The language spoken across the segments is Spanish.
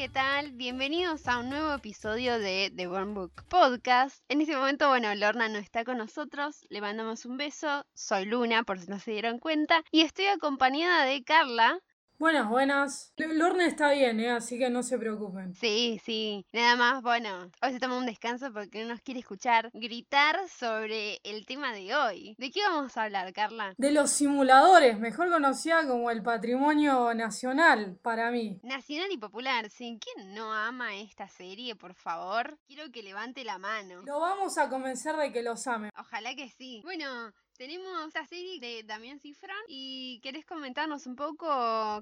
¿qué tal? Bienvenidos a un nuevo episodio de The Born Book Podcast. En este momento, bueno, Lorna no está con nosotros, le mandamos un beso. Soy Luna, por si no se dieron cuenta, y estoy acompañada de Carla. Buenas, buenas. Lorna está bien, ¿eh? así que no se preocupen. Sí, sí, nada más, bueno, hoy se toma un descanso porque no nos quiere escuchar gritar sobre el tema de hoy. ¿De qué vamos a hablar, Carla? De los simuladores, mejor conocida como el patrimonio nacional para mí. Nacional y popular, sí. ¿Quién no ama esta serie, por favor? Quiero que levante la mano. Lo vamos a convencer de que los ame. Ojalá que sí. Bueno, tenemos esta serie de Damián Cifrón y ¿querés comentarnos un poco,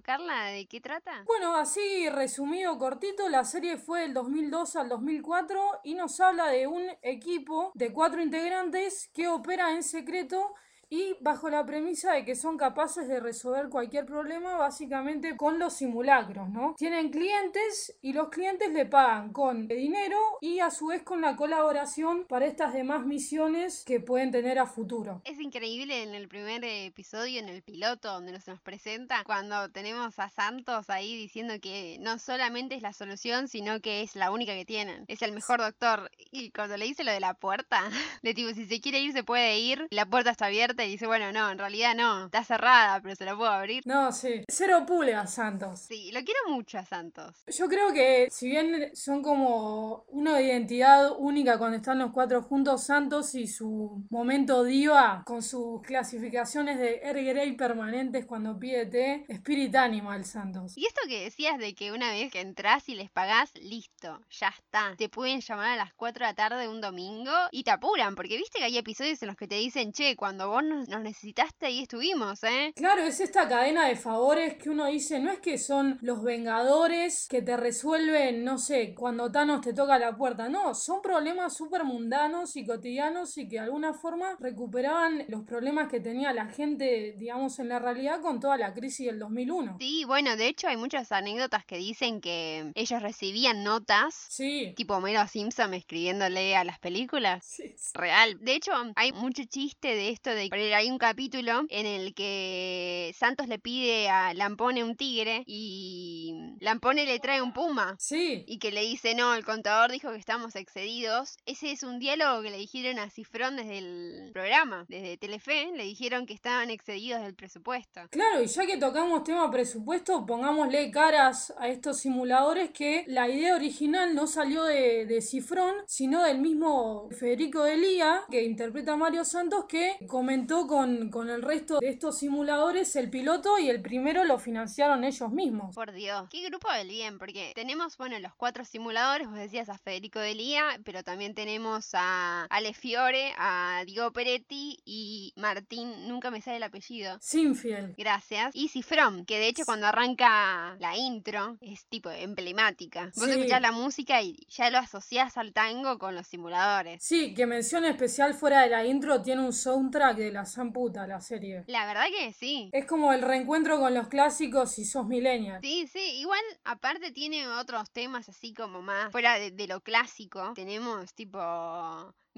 Carla, de qué trata? Bueno, así resumido cortito, la serie fue del 2002 al 2004 y nos habla de un equipo de cuatro integrantes que opera en secreto y bajo la premisa de que son capaces de resolver cualquier problema básicamente con los simulacros, ¿no? Tienen clientes y los clientes le pagan con dinero y a su vez con la colaboración para estas demás misiones que pueden tener a futuro. Es increíble en el primer episodio, en el piloto, donde nos nos presenta, cuando tenemos a Santos ahí diciendo que no solamente es la solución, sino que es la única que tienen. Es el mejor doctor. Y cuando le dice lo de la puerta, de tipo, si se quiere ir, se puede ir, la puerta está abierta y dice, bueno, no, en realidad no, está cerrada, pero se la puedo abrir. No, sí. Cero pulgas, Santos. Sí, lo quiero mucho a Santos. Yo creo que si bien son como una identidad única cuando están los cuatro juntos, Santos y su momento diva con sus clasificaciones de Air Grey permanentes cuando pide té, Spirit Animal, Santos. Y esto que decías de que una vez que entras y les pagás, listo, ya está. Te pueden llamar a las 4 de la tarde un domingo y te apuran, porque viste que hay episodios en los que te dicen, che, cuando vos nos, nos necesitaste ahí estuvimos, ¿eh? Claro, es esta cadena de favores que uno dice, no es que son los vengadores que te resuelven, no sé, cuando Thanos te toca la puerta, no, son problemas súper mundanos y cotidianos y que de alguna forma recuperaban los problemas que tenía la gente, digamos, en la realidad con toda la crisis del 2001. Sí, bueno, de hecho hay muchas anécdotas que dicen que ellos recibían notas, Sí. tipo Homero Simpson escribiéndole a las películas. Sí, sí. Real. De hecho, hay mucho chiste de esto de poner hay un capítulo en el que Santos le pide a Lampone un tigre y Lampone le trae un puma. Sí, Y que le dice, no, el contador dijo que estamos excedidos. Ese es un diálogo que le dijeron a Cifrón desde el programa, desde Telefe. Le dijeron que estaban excedidos del presupuesto. Claro, y ya que tocamos tema presupuesto, pongámosle caras a estos simuladores que la idea original no salió de, de Cifrón, sino del mismo Federico Delía, que interpreta a Mario Santos, que comentó con, con el resto de estos simuladores el piloto y el primero lo financiaron ellos mismos. Por Dios, qué grupo del bien, porque tenemos, bueno, los cuatro simuladores, vos decías a Federico Delía, pero también tenemos a Ale Fiore, a Diego Peretti y Martín, nunca me sale el apellido. Sinfiel. Gracias. Y Cifrón, que de hecho cuando arranca la intro es tipo emblemática. Vos Sí. escuchás la música y ya lo asociás al tango con los simuladores. Sí, que mención especial fuera de la intro tiene un soundtrack de la Zamputa, la serie. La verdad que sí. Es como el reencuentro con los clásicos si sos millennial. Sí, sí, igual aparte tiene otros temas así como más fuera de, de lo clásico. Tenemos tipo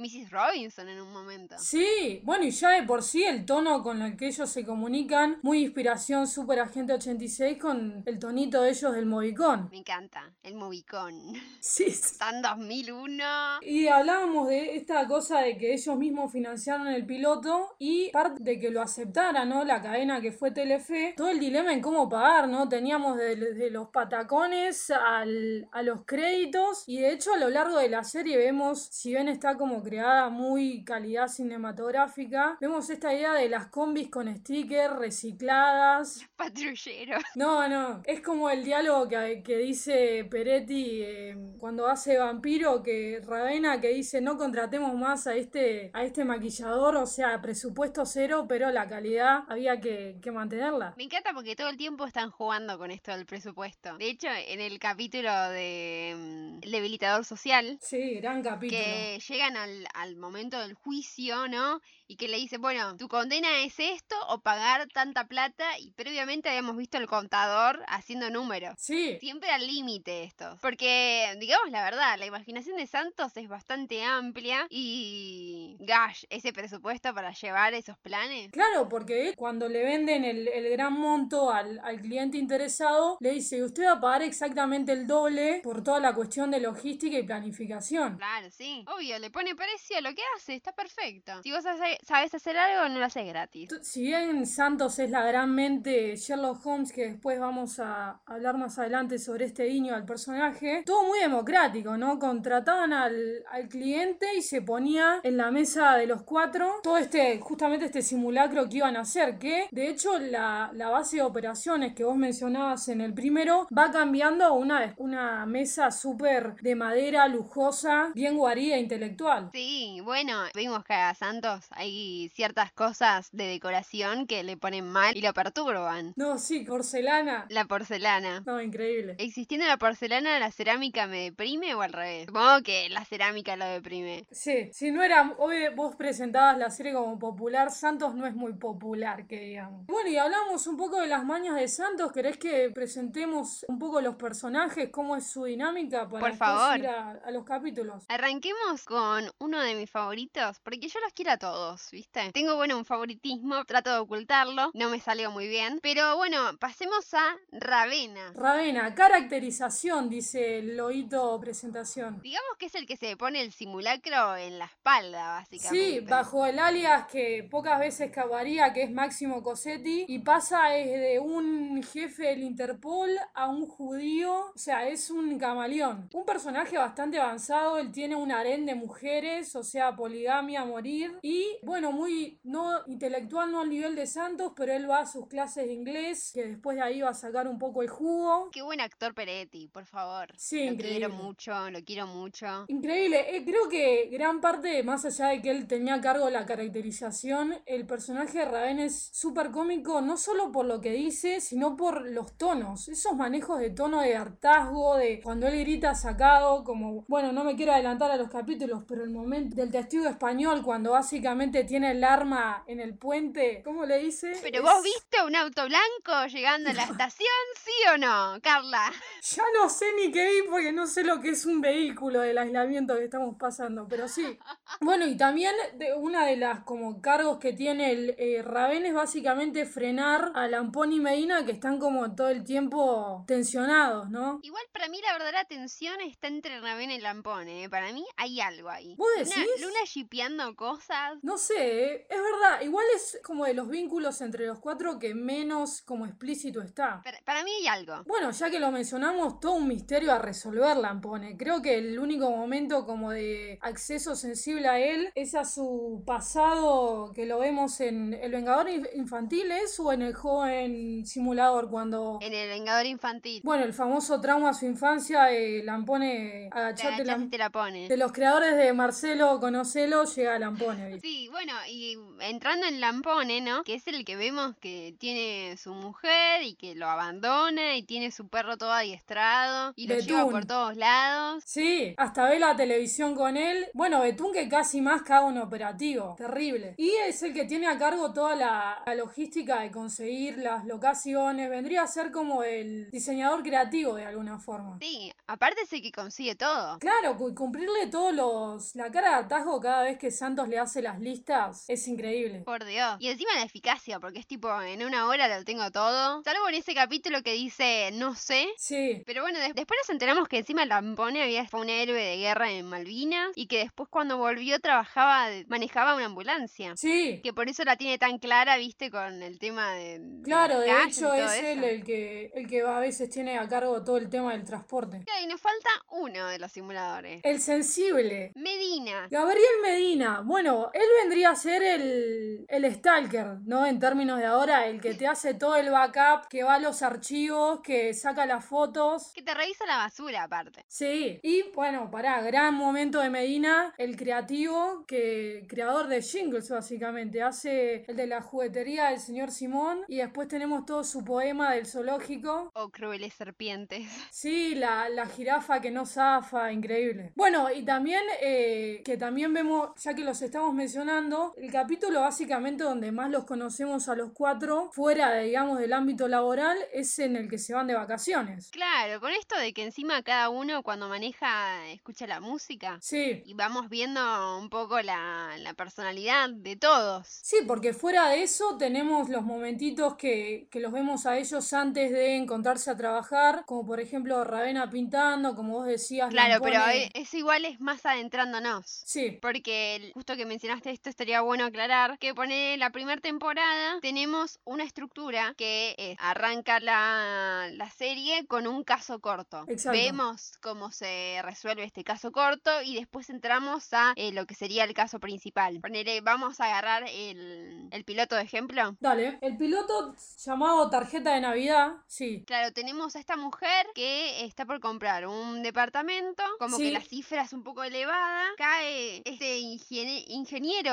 Mrs. Robinson en un momento. Sí, bueno, y ya de por sí el tono con el que ellos se comunican, muy inspiración Super Agente 86 con el tonito de ellos del Movicón. Me encanta, el Movicón. Sí. Tan 2001. Y hablábamos de esta cosa de que ellos mismos financiaron el piloto y parte de que lo aceptara, ¿no? La cadena que fue Telefe, todo el dilema en cómo pagar, ¿no? Teníamos desde los patacones al- a los créditos y de hecho a lo largo de la serie vemos, si bien está como creada muy calidad cinematográfica, vemos esta idea de las combis con stickers recicladas. Patrullero. No, no, es como el diálogo que, que dice Peretti eh, cuando hace vampiro, que Ravena que dice no contratemos más a este, a este maquillador, o sea, presupuesto cero, pero la calidad había que, que mantenerla. Me encanta porque todo el tiempo están jugando con esto del presupuesto. De hecho, en el capítulo de mm, El debilitador social, Sí, gran capítulo. que llegan al, al momento del juicio, ¿no? Y que le dice, bueno, tu condena es esto o pagar tanta plata y previamente habíamos visto el contador haciendo números. Sí. Siempre al límite esto. Porque, digamos la verdad, la imaginación de Santos es bastante amplia y... Gosh, ese presupuesto para llevar esos planes. Claro, porque cuando le venden el, el gran monto al, al cliente interesado, le dice, usted va a pagar exactamente el doble por toda la cuestión de logística y planificación. Claro, sí. Obvio, le pone precio a lo que hace, está perfecto. Si vos hace- sabes hacer algo, no lo haces gratis. Si bien Santos es la gran mente Sherlock Holmes, que después vamos a hablar más adelante sobre este guiño al personaje, todo muy democrático, ¿no? Contrataban al, al cliente y se ponía en la mesa de los cuatro todo este, justamente este simulacro que iban a hacer, que de hecho la, la base de operaciones que vos mencionabas en el primero va cambiando a una, una mesa súper de madera, lujosa, bien guarida, intelectual. Sí, bueno, vimos que a Santos hay ciertas cosas de decoración que le ponen mal y lo perturban. No, sí, porcelana. La porcelana. No, increíble. Existiendo la porcelana, ¿la cerámica me deprime o al revés? Supongo que la cerámica lo deprime. Sí, si no era, hoy vos presentabas la serie como popular, Santos no es muy popular, que digamos. Bueno, y hablamos un poco de las mañas de Santos, ¿querés que presentemos un poco los personajes, cómo es su dinámica para Por favor. ir a, a los capítulos? Arranquemos con uno de mis favoritos, porque yo los quiero a todos, ¿viste? Tengo, bueno, un favoritismo, trato de ocultarlo, no me salió muy bien. Pero bueno, pasemos a Ravena. Ravena, caracterización, dice Loito presentación. Digamos que es el que se pone el simulacro en la espalda, básicamente. Sí, bajo el alias que pocas veces cavaría, que es Máximo Cosetti, y pasa desde un jefe del Interpol a un judío, o sea, es un camaleón. Un personaje bastante avanzado, él tiene un harén de mujeres, o sea, poligamia a morir, y bueno, muy no intelectual, no al nivel de Santos, pero él va a sus clases de inglés, que después de ahí va a sacar un poco el jugo. Qué buen actor Peretti, por favor. Sí, lo increíble. quiero mucho, lo quiero mucho. Increíble, eh, creo que gran parte, más allá de que él tenía a cargo la caracterización, el personaje de Raven es súper cómico, no solo por lo que dice, sino por los tonos, esos manejos de tono de hartazgo, de cuando él grita sacado, como, bueno, no me quiero adelantar a los capítulos, pero el momento del testigo español, cuando básicamente tiene el arma en el puente, ¿cómo le dice? Pero Es- vos viste un auto blanco llegando a la estación, ¿sí o no, Carla? Ya no sé ni qué vi porque no sé lo que es un vehículo del aislamiento que estamos pasando, pero sí. Bueno, y también de una de las como cargos que tiene el eh, Raven es básicamente frenar a Lampón y Medina que están como todo el tiempo tensionados, ¿no? Igual para mí la verdadera tensión está entre Ravena y Lampone, ¿eh? Para mí hay algo ahí. ¿Vos Luna, decís? Luna shipeando cosas. No sé, eh, es verdad, igual es como de los vínculos entre los cuatro que menos como explícito está. Para, para mí hay algo. Bueno, ya que lo mencionamos, todo un misterio a resolver Lampone. Creo que el único momento como de acceso sensible a él es a su pasado que lo vemos en El Vengador Inf- Infantil, ¿es? O en el joven simulador cuando... En el Vengador Infantil. Bueno, el famoso trauma a su infancia, eh, Lampone, Te agachate, te la pone. de los creadores de Marcelo, conocelo, llega Lampone. ¿viste? Sí, bueno, y entrando en Lampone, ¿no? Que es el que vemos que tiene su mujer y que lo abandona y tiene su perro todo adiestrado y lo lleva por todos lados. Sí, hasta ve la televisión con él. Bueno, Betún que casi más caga un operativo. Terrible. Y es el que tiene a cargo toda la, la logística de conseguir las locaciones. Vendría a ser como el diseñador creativo de alguna forma. Sí, aparte es el que consigue todo. Claro, cu- cumplirle todos los... La cara de atasco cada vez que Santos le hace las listas es increíble. Por Dios. Y encima la eficacia, porque es tipo, en una hora lo tengo todo. Salvo en ese capítulo que dice, no sé. Sí, Pero bueno, de- después nos enteramos que encima Lampone había fue un héroe de guerra en Malvinas y que después cuando volvió trabajaba, manejaba una ambulancia. sí. Que por eso la tiene tan clara, viste, con el tema de... Claro, de hecho es él eso. el que, el que a veces tiene a cargo todo el tema del transporte. Y nos falta uno de los simuladores. El sensible. Medina. Gabriel Medina, bueno, él vendría a ser el, el stalker, ¿no? En términos de ahora, el que te hace todo el backup, que va a los archivos, que saca las fotos. Que te revisa la basura aparte. Sí, y bueno, pará, gran momento de Medina, el creativo, que creador de jingles básicamente, hace el de la juguetería del señor Simón y después tenemos todo su poema del zoológico. O crueles serpientes. Sí, la, la jirafa que no zafa, increíble. Bueno, y también eh, que también vemos, ya que los estamos mencionando, el capítulo básicamente donde más los conocemos a los cuatro, fuera, de, digamos, del ámbito laboral, es en el que se van de vacaciones. Claro, con esto de que encima cada uno cuando maneja escucha la música. Sí. Y vamos viendo un poco la, la personalidad de todos. Sí, porque fuera de eso tenemos los momentitos que, que los vemos a ellos antes de encontrarse a trabajar, como por ejemplo Ravena pintando, como vos decías. Claro, pero e- eso igual es más adentrándonos. Sí, Porque el- justo que mencionaste esto, estaría bueno aclarar que pone la primera temporada, tenemos una estructura que es, arranca la, la serie con un caso corto. Exacto. Vemos cómo se resuelve este caso corto y después entramos a eh, lo que sería el caso principal. Ponele, vamos a agarrar el, el piloto de ejemplo. dale. El piloto llamado Tarjeta de Navidad, sí. Claro, tenemos a esta mujer que está por comprar un departamento, como que la cifra es un poco elevada. Cae este ingenie-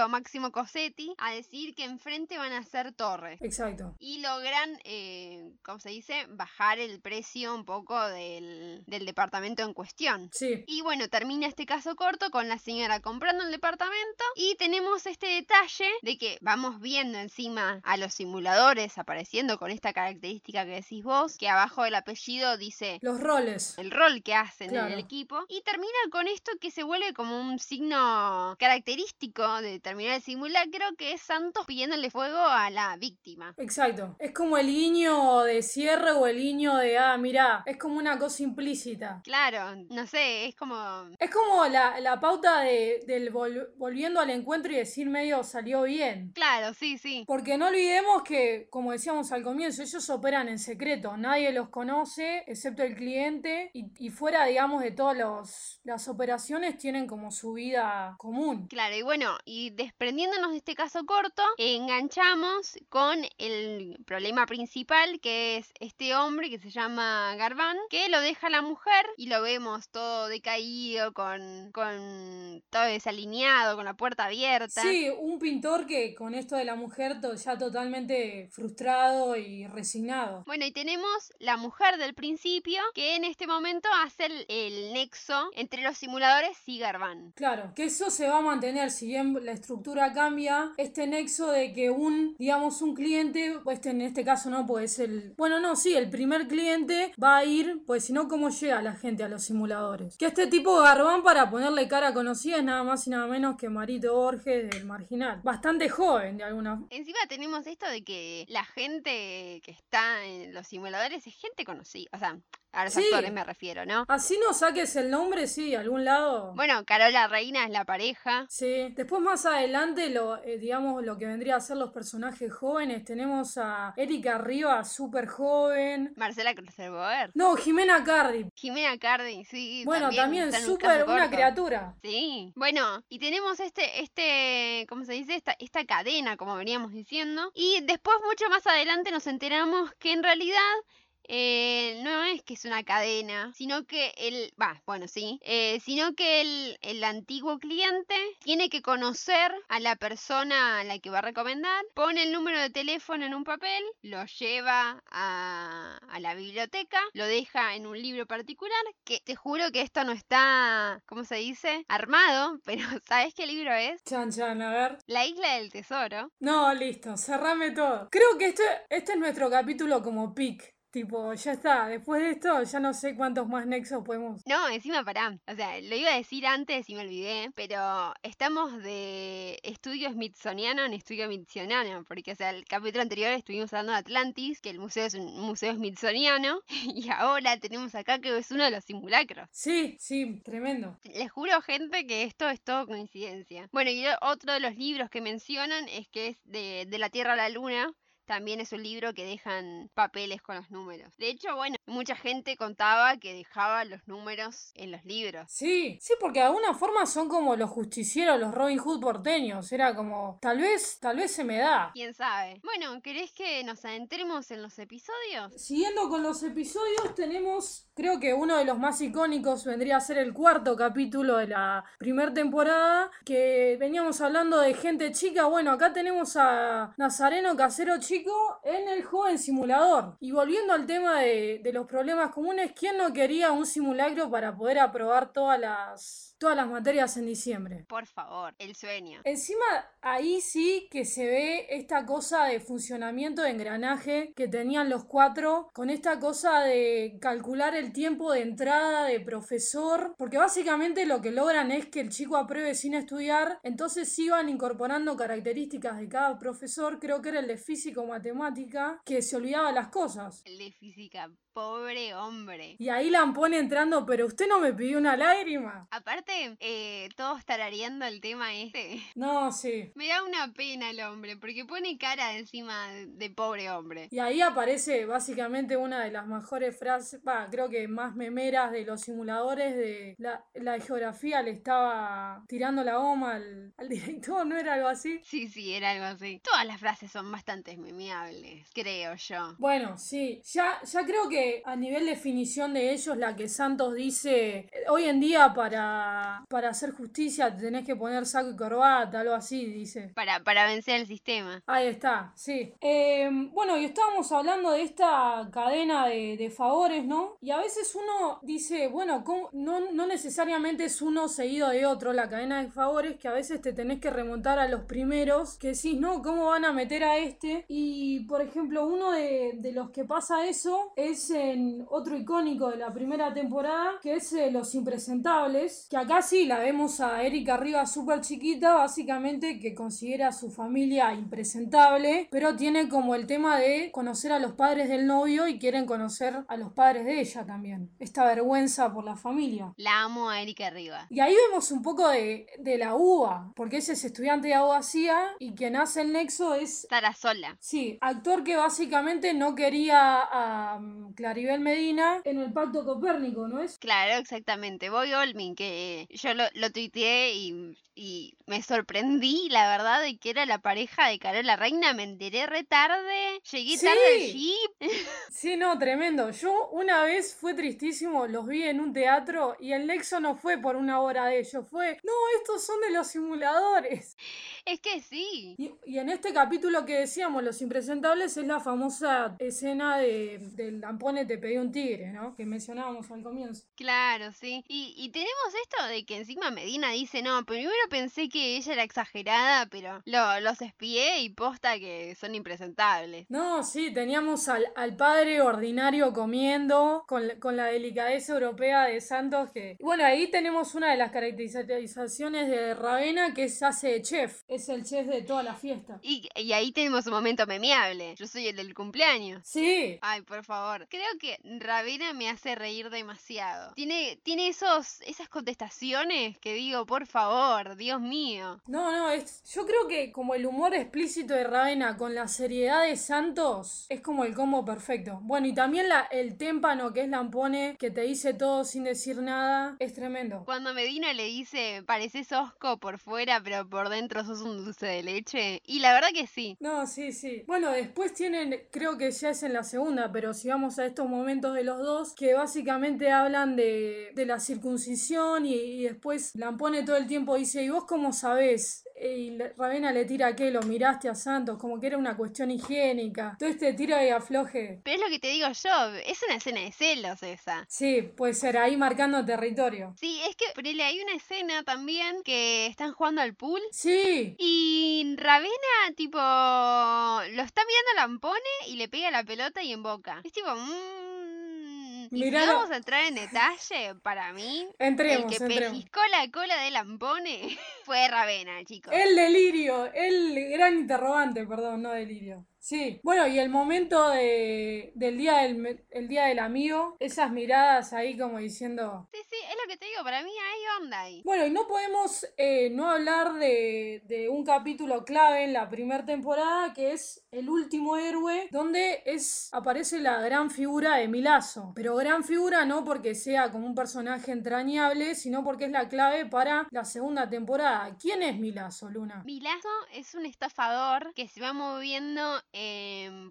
Máximo Cosetti a decir que enfrente van a hacer torres. Exacto. Y logran, eh, ¿cómo se dice? Bajar el precio un poco del, del departamento en cuestión. Sí. Y bueno, termina este caso corto con la señora comprando el departamento y tenemos este detalle de que vamos viendo encima a los simuladores apareciendo con esta característica que decís vos, que abajo del apellido dice Los roles. el rol que hacen en el equipo y termina con esto que se vuelve como un signo característico de terminar el simulacro que es Santos pidiéndole fuego a la víctima. Exacto. Es como el guiño de cierre o el guiño de, ah, mirá, es como una cosa implícita. Claro, no sé, es como Es como la, la pauta de, del vol- volviendo al encuentro y decir medio salió bien. Claro, sí, sí. Porque no olvidemos que, como decíamos al comienzo, ellos operan en secreto, nadie los conoce excepto el cliente y, y fuera, digamos, de todas las operaciones tienen como su vida común. Claro, y bueno, y desprendiéndonos de este caso corto, enganchamos con el problema principal, que es este hombre que se llama Garbán, que lo deja a la mujer y lo vemos todo decaído, con, con todo desalineado, con la puerta abierta. Sí, un pintor que con esto de la mujer to- ya totalmente frustrado y resignado. Bueno, y tenemos la mujer del principio, que en este momento hace el, el nexo entre los simuladores y Garbán. Claro, que eso se va a mantener, si bien la estructura cambia, este nexo de que un, digamos, un cliente, pues en este caso no, pues el, bueno, no, sí, el primer cliente va a ir, pues si no, ¿cómo llega la gente a los simuladores? Que este tipo Garbán para ponerle cara conocida es nada más y nada menos que Marito Borges del Marginal. Bastante joven de alguna Encima tenemos esto de que la gente que está en los simuladores es gente conocida. O sea, a los Sí. actores me refiero, ¿no? Así no saques el nombre, sí, algún lado. Bueno, Carola Reina es la pareja. Sí, después más adelante, lo, eh, digamos, lo que vendría a ser los personajes jóvenes, tenemos a Erika Rivas, súper joven. Marcela Klosterboer. No, Jimena Cardi. Jimena Cardi, sí. Bueno, también un súper caso una criatura. Sí. Bueno, y tenemos este, este, ¿cómo se dice? Esta, esta cadena, como veníamos diciendo. Y después, mucho más adelante, nos enteramos que en realidad eh, no es que es una cadena, sino que el, va, bueno, sí, eh, sino que el, el antiguo cliente tiene que conocer a la persona a la que va a recomendar, pone el número de teléfono en un papel, lo lleva a, a la biblioteca, lo deja en un libro particular, que te juro que esto no está, ¿cómo se dice? Armado, pero ¿sabes qué libro es? Chan, chan, a ver. La isla del tesoro. No, listo, cerrame todo. Creo que este, este es nuestro capítulo como pic. Tipo, ya está, después de esto ya no sé cuántos más nexos podemos... No, encima pará. O sea, lo iba a decir antes y me olvidé, pero estamos de estudio smithsoniano en estudio smithsoniano, porque o sea, el capítulo anterior estuvimos hablando de Atlantis, que el museo es un museo smithsoniano, y ahora tenemos acá que es uno de los simulacros. Sí, sí, tremendo. Les juro, gente, que esto es todo coincidencia. Bueno, y otro de los libros que mencionan es que es de, de la Tierra a la Luna. También es un libro que dejan papeles con los números. De hecho, bueno, mucha gente contaba que dejaba los números en los libros. Sí, sí, porque de alguna forma son como los justicieros, los Robin Hood porteños. Era como, tal vez, tal vez se me da. ¿Quién sabe? Bueno, ¿querés que nos adentremos en los episodios? Siguiendo con los episodios, tenemos, creo que uno de los más icónicos vendría a ser el cuarto capítulo de la primera temporada, que veníamos hablando de gente chica. Bueno, acá tenemos a Nazareno Casero Chico en el joven simulador. Y volviendo al tema de, de los problemas comunes, ¿quién no quería un simulacro para poder aprobar todas las, todas las materias en diciembre? Por favor, el sueño. Encima, ahí sí que se ve esta cosa de funcionamiento de engranaje que tenían los cuatro, con esta cosa de calcular el tiempo de entrada de profesor, porque básicamente lo que logran es que el chico apruebe sin estudiar, entonces iban incorporando características de cada profesor, creo que era el de físico matemática, que se olvidaba las cosas. El de física, pobre hombre. Y ahí la pone entrando, pero usted no me pidió una lágrima. Aparte, eh, todos tarareando el tema este. No, sí. Me da una pena el hombre, porque pone cara encima de pobre hombre. Y ahí aparece básicamente una de las mejores frases, creo que más memeras de los simuladores de la, la geografía le estaba tirando la goma al, al director, ¿no era algo así? Sí, sí, era algo así. Todas las frases son bastante memeables, creo yo. Bueno, sí, ya, ya creo que a nivel definición de ellos, la que Santos dice, hoy en día para, para hacer justicia te tenés que poner saco y corbata, algo así, dice. Para, para vencer el sistema. Ahí está, sí. Eh, bueno, y estábamos hablando de esta cadena de, de favores, ¿no? Y a veces uno dice, bueno, ¿cómo? No, no necesariamente es uno seguido de otro, la cadena de favores, que a veces te tenés que remontar a los primeros, que decís, no, ¿cómo van a meter a este? Y, por ejemplo, uno de, de los que pasa eso es en otro icónico de la primera temporada, que es eh, Los Impresentables, que acá sí la vemos a Erika Rivas súper chiquita, básicamente que considera a su familia impresentable, pero tiene como el tema de conocer a los padres del novio y quieren conocer a los padres de ella también. Esta vergüenza por la familia. La amo a Erika Rivas. Y ahí vemos un poco de, de la UBA, porque ella es estudiante de abogacía y quien hace el nexo es Sara Sola. Sí, actor que básicamente no quería a um, Claribel Medina en el pacto copérnico, ¿no es? Claro, exactamente. Boy Olmin, que yo lo, lo tuiteé y, y me sorprendí, la verdad, de que era la pareja de Carola Reina. Me enteré re tarde, llegué Sí. tarde al jeep. Sí, no, tremendo. Yo una vez fue tristísimo, los vi en un teatro y el nexo no fue por una obra de ellos, fue, no, estos son de los simuladores. Es que sí. Y, y en este capítulo que decíamos, Los Impresentables, es la famosa escena de, del Lampone te pedí un tigre, ¿no? Que mencionábamos al comienzo. Claro, sí. Y, y tenemos esto de que encima Medina dice, no, primero pensé que ella era exagerada, pero lo, los espié y posta que son impresentables. No, sí, teníamos al, al padre ordinario comiendo con, la- con la delicadeza europea de Santos que... Bueno, ahí tenemos una de las caracterizaciones de Ravena que es hace de chef, es el chef de toda la fiesta. Y, y ahí tenemos un momento memeable. Yo soy el del cumpleaños. Sí, Ay, por favor. Creo que Ravena me hace reír demasiado. Tiene, tiene esos, esas contestaciones que digo, por favor, Dios mío. no, no, es, yo creo que como el humor explícito de Ravena con la seriedad de Santos es como el combo perfecto. Bueno, y también la, el témpano que es Lampone, que te dice todo sin decir nada, es tremendo. Cuando Medina le dice, pareces osco por fuera, pero por dentro sos un dulce de leche. Y la verdad que sí. No, sí, sí. Bueno, después tienen, creo que ya es en la segunda, pero si vamos a estos momentos de los dos, que básicamente hablan de, de la circuncisión y, y después Lampone todo el tiempo dice, ¿y vos cómo sabés? Y Ravena le tira que lo miraste a Santos, como que era una cuestión higiénica. Todo este tira y afloje. Pero es lo que te digo yo, es una escena de celos esa. Sí, puede ser, ahí marcando territorio. Sí, es que, ponele, hay una escena también que están jugando al pool. Sí, Y Ravena, tipo, lo está mirando a Lampone y le pega la pelota y en boca. Es tipo, mmm. Vamos a entrar en detalle, para mí, el entremos, que entremos. pellizcó la cola de Lampone fue Ravena, chicos. El delirio, el gran interrogante, perdón, no delirio. Sí, bueno, y el momento de, del día del, el día del amigo, esas miradas ahí como diciendo... Sí, sí, es lo que te digo, para mí hay onda ahí. Bueno, y no podemos eh, no hablar de, de un capítulo clave en la primera temporada, que es El último héroe, donde es, aparece la gran figura de Milazo. Pero gran figura no porque sea como un personaje entrañable, sino porque es la clave para la segunda temporada. ¿Quién es Milazo, Luna? Milazo es un estafador que se va moviendo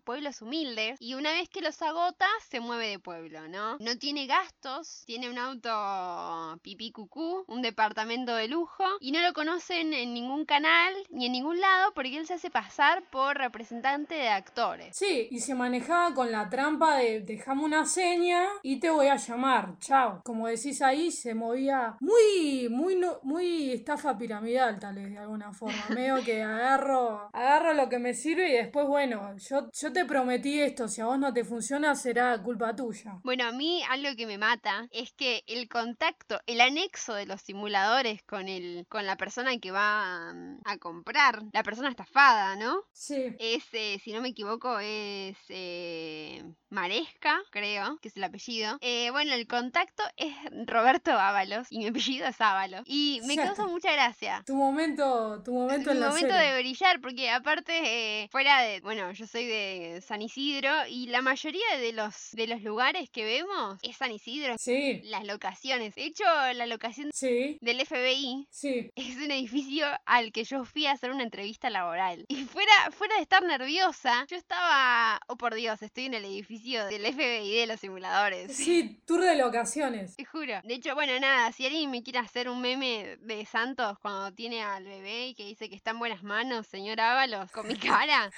pueblos humildes y una vez que los agota se mueve de pueblo, ¿no? No tiene gastos, tiene un auto pipí cucú, un departamento de lujo, y no lo conocen en ningún canal ni en ningún lado porque él se hace pasar por representante de actores. Sí, y se manejaba con la trampa de dejame una seña y te voy a llamar, chao. Como decís ahí, se movía muy, muy, muy estafa piramidal tal vez de alguna forma. Medio que agarro, agarro lo que me sirve y después, bueno, yo, yo te prometí esto, si a vos no te funciona será culpa tuya. Bueno, a mí algo que me mata es que el contacto, el anexo de los simuladores con el, con la persona que va mm, a comprar, la persona estafada, ¿no? Sí. Es, eh, si no me equivoco, es eh, Maresca, creo, que es el apellido. Eh, bueno, el contacto es Roberto Ábalos y mi apellido es Ábalos. Y me causa mucha gracia. Tu momento, tu momento en la momento de brillar, porque aparte, fuera de, bueno, yo soy de San Isidro y la mayoría de los, de los lugares que vemos es San Isidro. Sí. Las locaciones. De hecho, la locación sí. del FBI sí. es un edificio al que yo fui a hacer una entrevista laboral. Y fuera, fuera de estar nerviosa, yo estaba, oh por Dios, estoy en el edificio del FBI de los simuladores. Sí, tour de locaciones. Te juro. De hecho, bueno, nada, si alguien me quiere hacer un meme de Santos cuando tiene al bebé y que dice que está en buenas manos, señor Ábalos, con mi cara,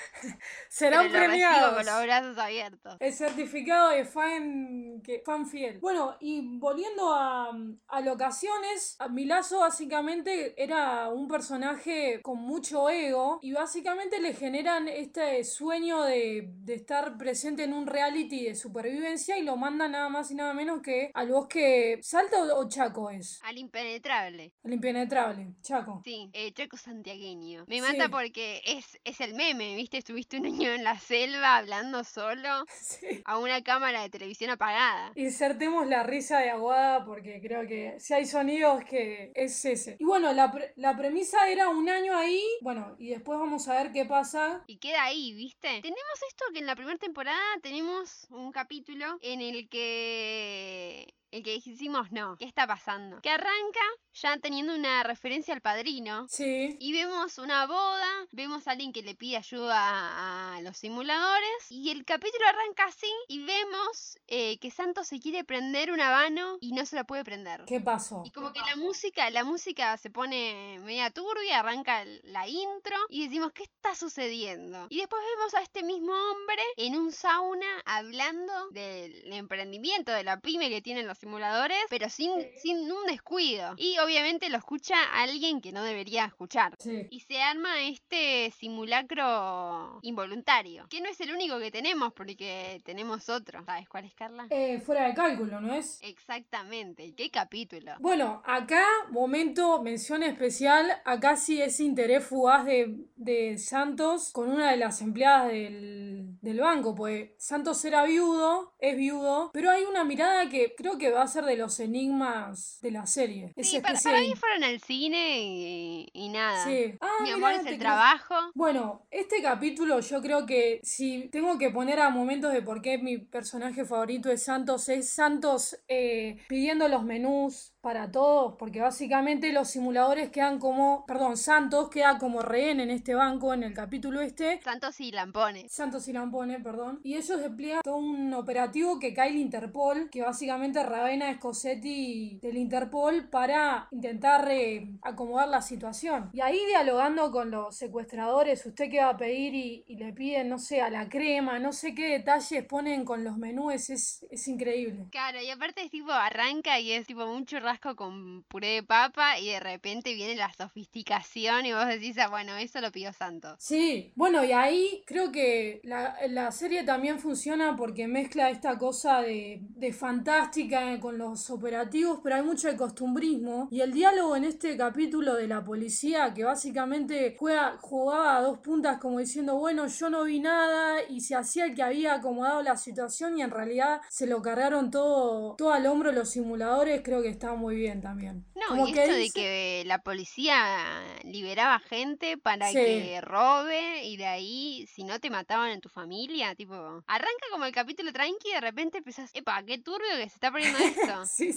serán premiados. con los brazos abiertos. El certificado de fan, que, fan fiel. Bueno, y volviendo a, a locaciones, Milazo básicamente era un personaje con mucho ego y básicamente le generan este sueño de, de estar presente en un reality de supervivencia y lo mandan nada más y nada menos que al bosque ¿Salta o, Chaco es? Al impenetrable. Al impenetrable, Chaco. Sí, eh, Chaco santiagueño. Me mata porque es, es el meme, ¿viste? Estuviste un año en la selva hablando solo a una cámara de televisión apagada. Insertemos la risa de Aguada porque creo que si hay sonidos que es ese. Y bueno, la, la premisa era un año ahí, bueno, y después vamos a ver qué pasa. Y queda ahí, ¿viste? Tenemos esto que en la primera temporada tenemos un capítulo en el que el que dijimos no, ¿qué está pasando? Que arranca ya teniendo una referencia al padrino. Sí. Y vemos una boda, vemos a alguien que le pide ayuda a, los simuladores. Y el capítulo arranca así y vemos eh, que Santos se quiere prender un habano y no se la puede prender. ¿Qué pasó? Y como que la música, la música se pone media turbia, arranca la intro y decimos, ¿qué está sucediendo? Y después vemos a este mismo hombre en un sauna hablando del emprendimiento, de la pyme que tienen los simuladores, pero sin, sin un descuido. Y obviamente lo escucha alguien que no debería escuchar. Y se arma este simulacro involuntario, que no es el único que tenemos, porque tenemos otro. ¿Sabes cuál es, Carla? Eh, fuera de cálculo, ¿no es? Exactamente. ¿Qué capítulo? Bueno, acá, momento, mención especial, acá sí es interés fugaz de, de Santos con una de las empleadas del, del banco, pues Santos era viudo, es viudo, pero hay una mirada que creo que va a ser de los enigmas de la serie. Sí, para, mí fueron al cine y, nada. Sí. Ah, Mi amor es el trabajo. Bueno, este capítulo yo creo que si tengo que poner a momentos de por qué mi personaje favorito es Santos, es Santos eh, pidiendo los menús, para todos, porque básicamente los simuladores quedan como, perdón, Santos queda como rehén en este banco en el capítulo este. Santos y Lampone. Santos y Lampone, perdón. Y ellos despliegan todo un operativo que cae el Interpol, que básicamente Ravena Escosetti del Interpol para intentar eh, acomodar la situación. Y ahí dialogando con los secuestradores, usted qué va a pedir y, le piden, no sé, a la crema, no sé qué detalles ponen con los menús, es, es increíble. Claro, y aparte es tipo arranca y es tipo mucho con puré de papa y de repente viene la sofisticación y vos decís, ah, bueno, eso lo pidió Santo. Sí, bueno, y ahí creo que la, la serie también funciona porque mezcla esta cosa de, de, fantástica con los operativos, pero hay mucho de costumbrismo. Y el diálogo en este capítulo de la policía, que básicamente juega, jugaba a dos puntas como diciendo, bueno, yo no vi nada y se hacía el que había acomodado la situación y en realidad se lo cargaron todo, todo al hombro los simuladores, creo que está muy bien también. No, y esto de que la policía liberaba gente para que robe y de ahí, si no te mataban en tu familia, tipo, arranca como el capítulo tranqui y de repente empezás, epa, qué turbio que se está poniendo esto. sí,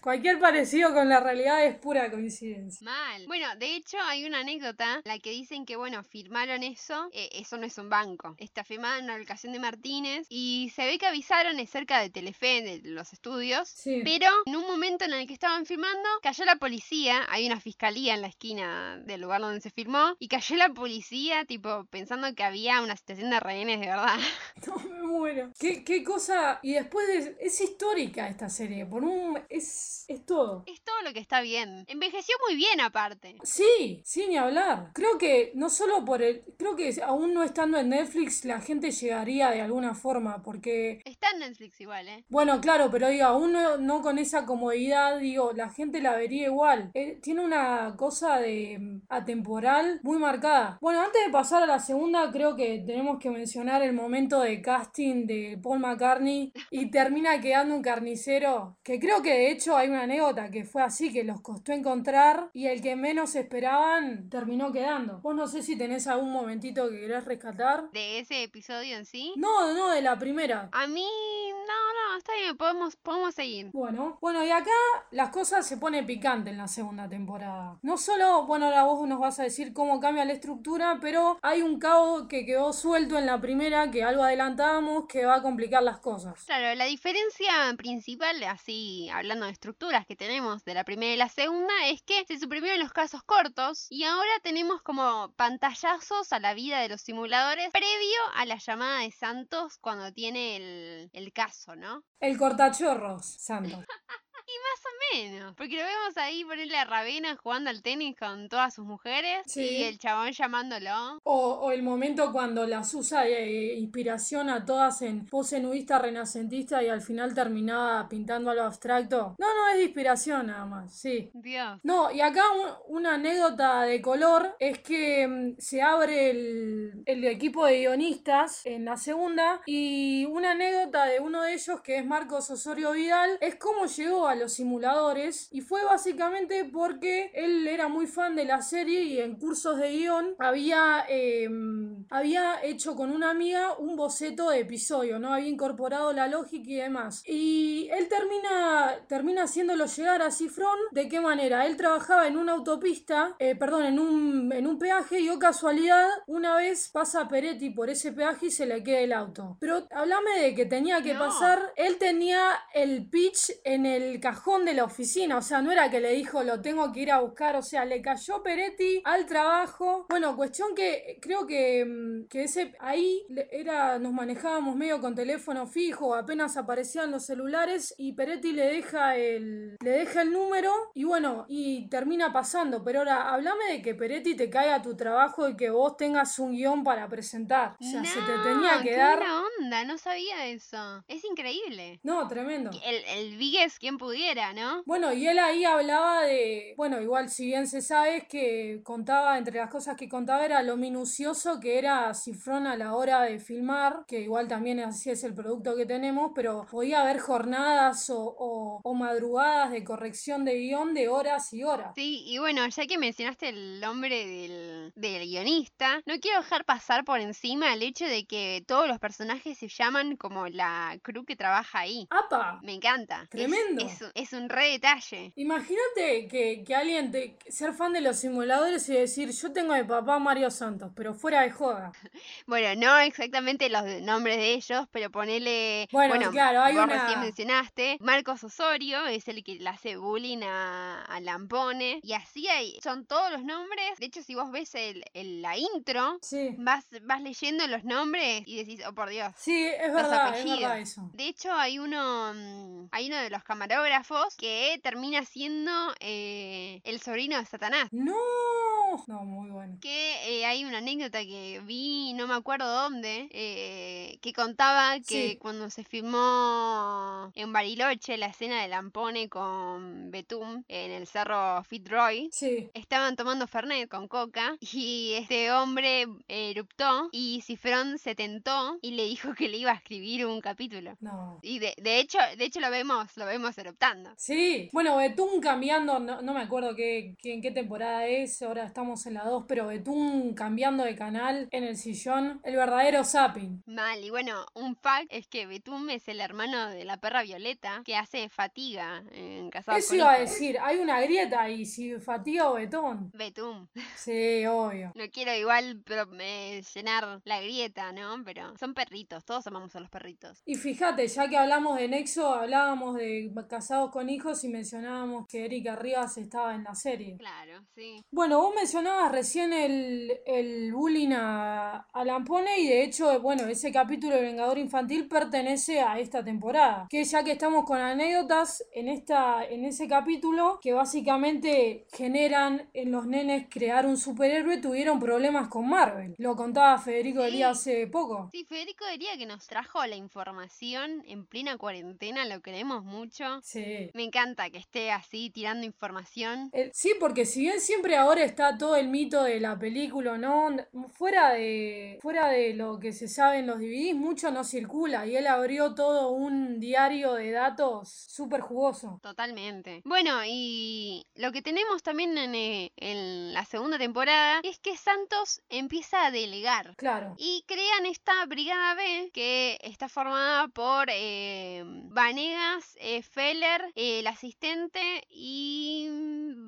Cualquier parecido con la realidad es pura coincidencia. Mal. Bueno, de hecho hay una anécdota en la que dicen que, bueno, firmaron eso. eh, eso no es un banco. Está firmada en una ubicación de Martínez. Y se ve que avisaron es cerca de Telefe, de los estudios. Sí. Pero en un momento en el que estaban firmando, cayó la policía. Hay una fiscalía en la esquina del lugar donde se firmó. Y cayó la policía, tipo, pensando que había una situación de rehenes de verdad. No me muero. ¿Qué, qué cosa. Y después de- es histórica esta serie. Por un. Es, es todo. Es todo lo que está bien. Envejeció muy bien aparte. Sí, sí, ni hablar. Creo que no solo por el. Creo que aún no estando en Netflix la gente llegaría de alguna forma. Porque. Está en Netflix igual, ¿eh? Bueno, claro, pero digo, aún no, no con esa comodidad, digo, la gente la vería igual. Eh, tiene una cosa de mm, atemporal muy marcada. Bueno, antes de pasar a la segunda, creo que tenemos que mencionar el momento de casting de Paul McCartney y termina quedando un carnicero, que creo que de hecho hay una anécdota que fue así, que los costó encontrar y el que menos esperaban terminó quedando. Vos no sé si tenés algún momentito que querés rescatar. De ese episodio en sí. No, no, de la primera. A mí, no, no, está bien, podemos, podemos seguir. Bueno, bueno, y acá las cosas se pone picante en la segunda temporada. No solo, bueno, ahora vos nos vas a decir cómo cambia la estructura, pero hay un cabo que quedó suelto en la primera, que algo adelantamos, que va a complicar las cosas. Claro, la diferencia principal, así hablando de estructuras que tenemos de la primera y la segunda, es que se suprimieron los casos cortos y ahora tenemos como pantallazos a la vida de los simuladores previo a la llamada de Santos cuando tiene el, el caso, ¿no? El cortachorros, santo. Porque lo vemos ahí ponerle a Ravena jugando al tenis con todas sus mujeres Sí. y el chabón llamándolo. O, o el momento cuando las usa de inspiración a todas en pose nudista renacentista y al final terminaba pintando algo abstracto. No, no, es de inspiración nada más, sí. Dios. No, y acá un- una anécdota de color es que mm, se abre el, el equipo de guionistas en la segunda y una anécdota de uno de ellos que es Marcos Osorio Vidal es cómo llegó a los simuladores y fue básicamente porque él era muy fan de la serie y en cursos de guion había, eh, había hecho con una amiga un boceto de episodio, ¿no? Había incorporado la lógica y demás. Y él termina, termina haciéndolo llegar a Cifrón. ¿De qué manera? Él trabajaba en una autopista, eh, perdón, en un, en un peaje y, oh casualidad, una vez pasa Peretti por ese peaje y se le queda el auto. Pero hablame de que tenía que No. pasar, él tenía el pitch en el cajón de la oficina, o sea, no era que le dijo lo tengo que ir a buscar, o sea, le cayó Peretti al trabajo. Bueno, cuestión que creo que, mm, que ese ahí era nos manejábamos medio con teléfono fijo, apenas aparecían los celulares y Peretti le deja el le deja el número y bueno, y termina pasando, pero ahora hablame de que Peretti te caiga a tu trabajo y que vos tengas un guion para presentar. O sea, se te tenía que qué dar buena onda, no sabía eso. Es increíble. No, tremendo. El, el Vigues, quien pudiera, ¿no? Bueno, y él ahí hablaba de, bueno, igual si bien se sabe que contaba, entre las cosas que contaba era lo minucioso que era Cifrón a la hora de filmar, que igual también así es el producto que tenemos, pero podía haber jornadas o, o- o madrugadas de corrección de guion de horas y horas. Sí, y bueno, ya que mencionaste el nombre del, del guionista, no quiero dejar pasar por encima el hecho de que todos los personajes se llaman como la crew que trabaja ahí. ¡Apa! Me encanta. Es- Tremendo. Es, es un re detalle. Imagínate que, que alguien te, ser fan de los simuladores y decir, yo tengo a mi papá Mario Santos, pero fuera de joda. Bueno, no exactamente los nombres de ellos, pero ponele. Bueno, claro, hay vos una- recién mencionaste. Marcos Osorio es el que le hace bullying a, a Lampone. Y así hay. Son todos los nombres. De hecho, si vos ves el, el- la intro, Sí. vas, vas leyendo los nombres y decís, oh por Dios. Sí, es verdad, es verdad eso. De hecho, hay uno, mm, hay uno de los camarógrafos que termina siendo eh, el sobrino de Satanás. No, no, muy bueno. Que eh, hay una anécdota que vi, no me acuerdo dónde, eh, que contaba que Sí. cuando se filmó en Bariloche la escena de Lampone con Betum en el cerro Fitzroy, Sí. estaban tomando Fernet con coca y este hombre eruptó y Cifrón se tentó y le dijo que le iba a escribir un capítulo. No. Y de, de hecho, de hecho lo vemos, lo vemos eruptando. disfrutando. Sí, bueno, Betún cambiando, no, no me acuerdo qué, qué- en qué temporada es, ahora estamos en la 2, pero Betún cambiando de canal en el sillón, el verdadero zapping. Mal, y bueno, un fact es que Betum es el hermano de la perra Violeta que hace fatiga en Casados Eso con iba a decir, hay una grieta ahí, si fatiga o betón. Betum. Sí, obvio. No quiero igual pero, eh, llenar la grieta, ¿no? Pero son perritos, todos amamos a los perritos. Y fíjate, ya que hablamos de Nexo, hablábamos de casados con hijos y mencionábamos que Erika Rivas estaba en la serie. Claro, sí. Bueno, vos mencionabas recién el, el bullying a, a Lampone y de hecho, bueno, ese capítulo de Vengador Infantil pertenece a esta temporada. Que ya que estamos con anécdotas en, esta, en ese capítulo, que básicamente generan en los nenes crear un superhéroe, tuvieron problemas con Marvel. Lo contaba Federico Sí. Delía hace poco. Sí, Federico diría que nos trajo la información en plena cuarentena, lo queremos mucho. Sí. Me encanta que esté así tirando información. Sí, porque si bien siempre ahora está todo el mito de la película, ¿no? Fuera de, fuera de lo que se sabe en los DVDs, mucho no circula. Y él abrió todo un diario de datos súper jugoso. Totalmente. Bueno, y lo que tenemos también en, eh, en la segunda temporada es que Santos empieza a delegar. Claro. Y crean esta Brigada B que está formada por eh, Vanegas, eh, Feller, eh, el asistente y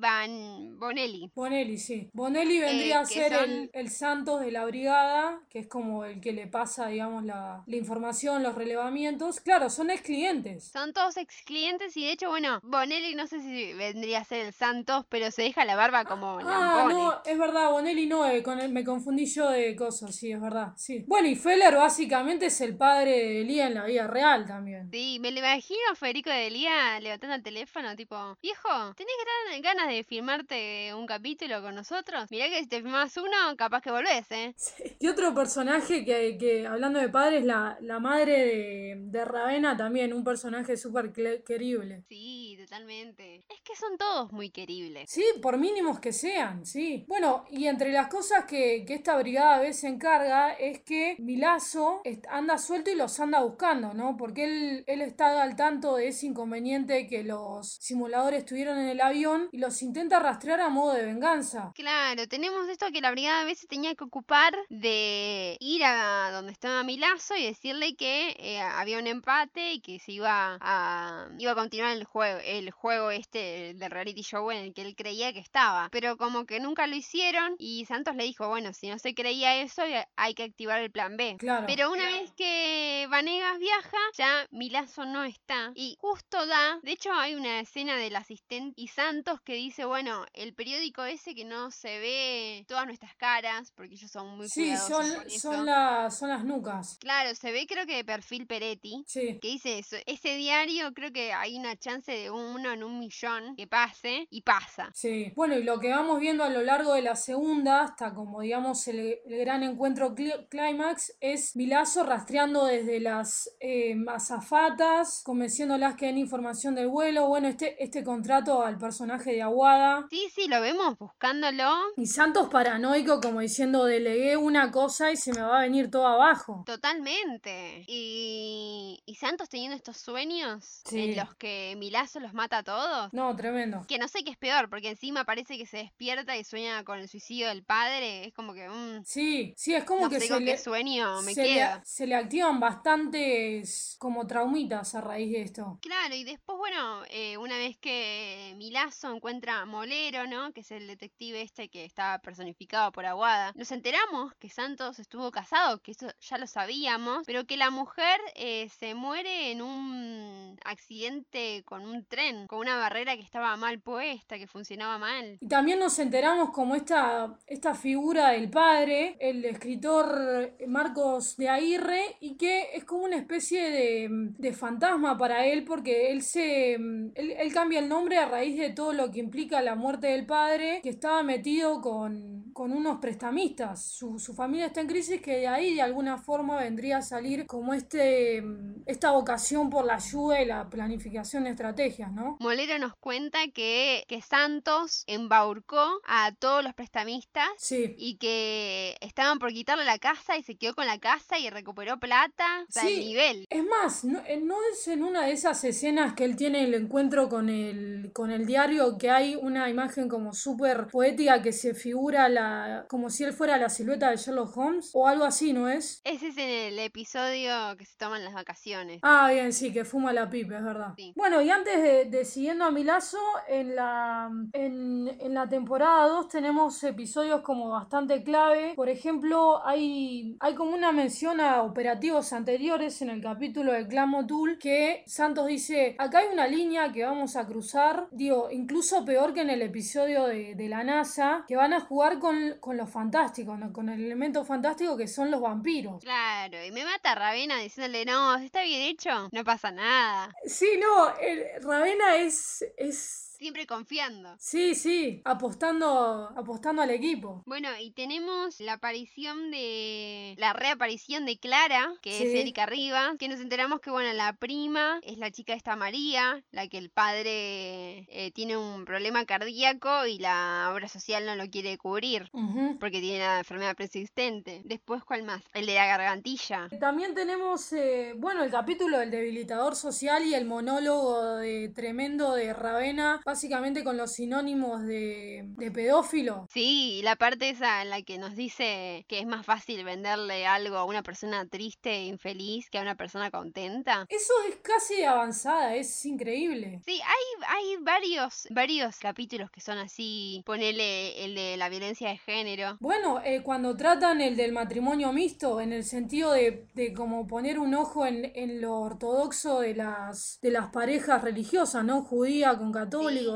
Van Bonelli. Bonelli, sí. Bonelli vendría a ser son- el, el Santos de la brigada, que es como el que le pasa, digamos, la, la información, los relevamientos. Claro, son ex clientes. Son todos ex clientes y de hecho, bueno, Bonelli no sé si vendría a ser el Santos, pero se deja la barba como Ah, Lampone. no, es verdad, Bonelli no, eh, con el- me confundí yo de cosas, sí, es verdad, sí. Bueno, y Feller básicamente es el padre de Elía en la vida real también. Sí, me lo imagino Federico de Lía levantando el teléfono, tipo, viejo, ¿tenés ganas de filmarte un capítulo con nosotros? Mirá que si te filmás uno, capaz que volvés, ¿eh? Y otro personaje que, que hablando de padres, la, la madre de, de Ravena también, un personaje súper querible. Sí, totalmente. Es que son todos muy queribles. Sí, por mínimos que sean, sí. Bueno, y entre las cosas que, que esta brigada B se encarga es que Milazo anda suelto y los anda buscando, ¿no? Porque él, él está al tanto de ese inconveniente que los simuladores tuvieron en el avión y los intenta rastrear a modo de venganza. Claro, tenemos esto que la brigada a veces tenía que ocupar de ir a donde estaba Milazo y decirle que eh, había un empate y que se iba a iba a continuar el juego, el juego este del reality show en el que él creía que estaba. Pero como que nunca lo hicieron y Santos le dijo, bueno, si no se creía eso, eh, hay que activar el plan B. Claro. Pero una vez que Vanegas viaja, ya Milazo no está. Y justo da, de hecho hay una escena del asistente y Santos que dice, bueno, el periódico ese que no se ve todas nuestras caras, porque ellos son muy Sí, son, con eso. son, la- son las nucas. Claro, se ve creo que de perfil Peretti. Sí. Que dice eso, ese diario creo que hay una chance de uno en un millón que pase y pasa. Sí, bueno, y lo que vamos viendo a lo largo de la segunda, hasta como digamos el, el gran encuentro clímax, es Milazo rastreando desde las eh, azafatas, convenciéndolas que den información del vuelo, bueno, este, este contrato al personaje de Aguada. Sí, sí, lo vemos buscándolo. Y Santos paranoico como diciendo, delegué una cosa y se me va a venir todo abajo. Totalmente. Y, y Santos teniendo estos sueños Sí. en los que Milazo los mata a todos. No, tremendo. Que no sé qué es peor, porque encima parece que se despierta y sueña con el suicidio del padre. Es como que, mm, Sí, sí, es como no que sé se con le, qué sueño me se, le, queda. se le activan bastantes como traumitas a raíz de esto. Claro, y después, bueno, eh, una vez que Milazo encuentra Molero, ¿no? Que es el detective este que estaba personificado por Aguada, nos enteramos que Santos estuvo casado, que eso ya lo sabíamos, pero que la mujer eh, se muere en un accidente con un tren, con una barrera que estaba mal puesta, que funcionaba mal. Y también nos enteramos como esta, esta figura del padre, el escritor Marcos de Aguirre, y que es como una especie de, fantasma para él, porque él se él cambia el nombre a raíz de todo lo que implica la muerte del padre, que estaba metido con con unos prestamistas. Su, su familia está en crisis que de ahí de alguna forma vendría a salir como este esta vocación por la ayuda y la planificación de estrategias, ¿no? Molero nos cuenta que, que Santos embaucó a todos los prestamistas Sí. y que estaban por quitarle la casa y se quedó con la casa y recuperó plata. O sea, Sí. el nivel. Es más, no, eh, no es en una de esas escenas que él tiene el encuentro con el, con el diario que hay una imagen como súper poética que se figura la, como si él fuera la silueta de Sherlock Holmes o algo así, ¿no es? Ese es en el episodio que se toman las vacaciones. Ah, bien, sí, que fuma la pipa, es verdad. Sí. Bueno, y antes de, de siguiendo a mi lazo, en la, en, en la temporada 2 tenemos episodios como bastante clave. Por ejemplo, hay, hay como una mención a operativos anteriores en el capítulo de Clan Motul que Santos dice, acá hay una línea que vamos a cruzar, digo, incluso peor que en el episodio de, de la NASA, que van a jugar con, con lo fantástico, ¿no? con el elemento fantástico que son los vampiros. Claro, y me mata Ravena diciéndole, no, si está bien hecho, no pasa nada. Sí, no, el, Ravena es... es Siempre confiando. Sí, sí, apostando, apostando al equipo. Bueno, y tenemos la aparición de. La reaparición de Clara, que es. Erika Rivas, que nos enteramos que, bueno, la prima es la chica esta María, la que el padre eh, tiene un problema cardíaco y la obra social no lo quiere cubrir. Porque tiene la enfermedad persistente. Después, ¿cuál más? El de la gargantilla. También tenemos, eh, bueno, el capítulo del debilitador social y el monólogo de tremendo de Ravena, básicamente con los sinónimos de, de pedófilo. Sí, la parte esa en la que nos dice que es más fácil venderle algo a una persona triste e infeliz que a una persona contenta. Eso es casi avanzada, es increíble. Sí, hay, hay varios, varios capítulos que son así. Ponele el de la violencia de género. Bueno, eh, cuando tratan el del matrimonio mixto, en el sentido de, de como poner un ojo en, en lo ortodoxo de las, de las parejas religiosas, ¿no? Judía con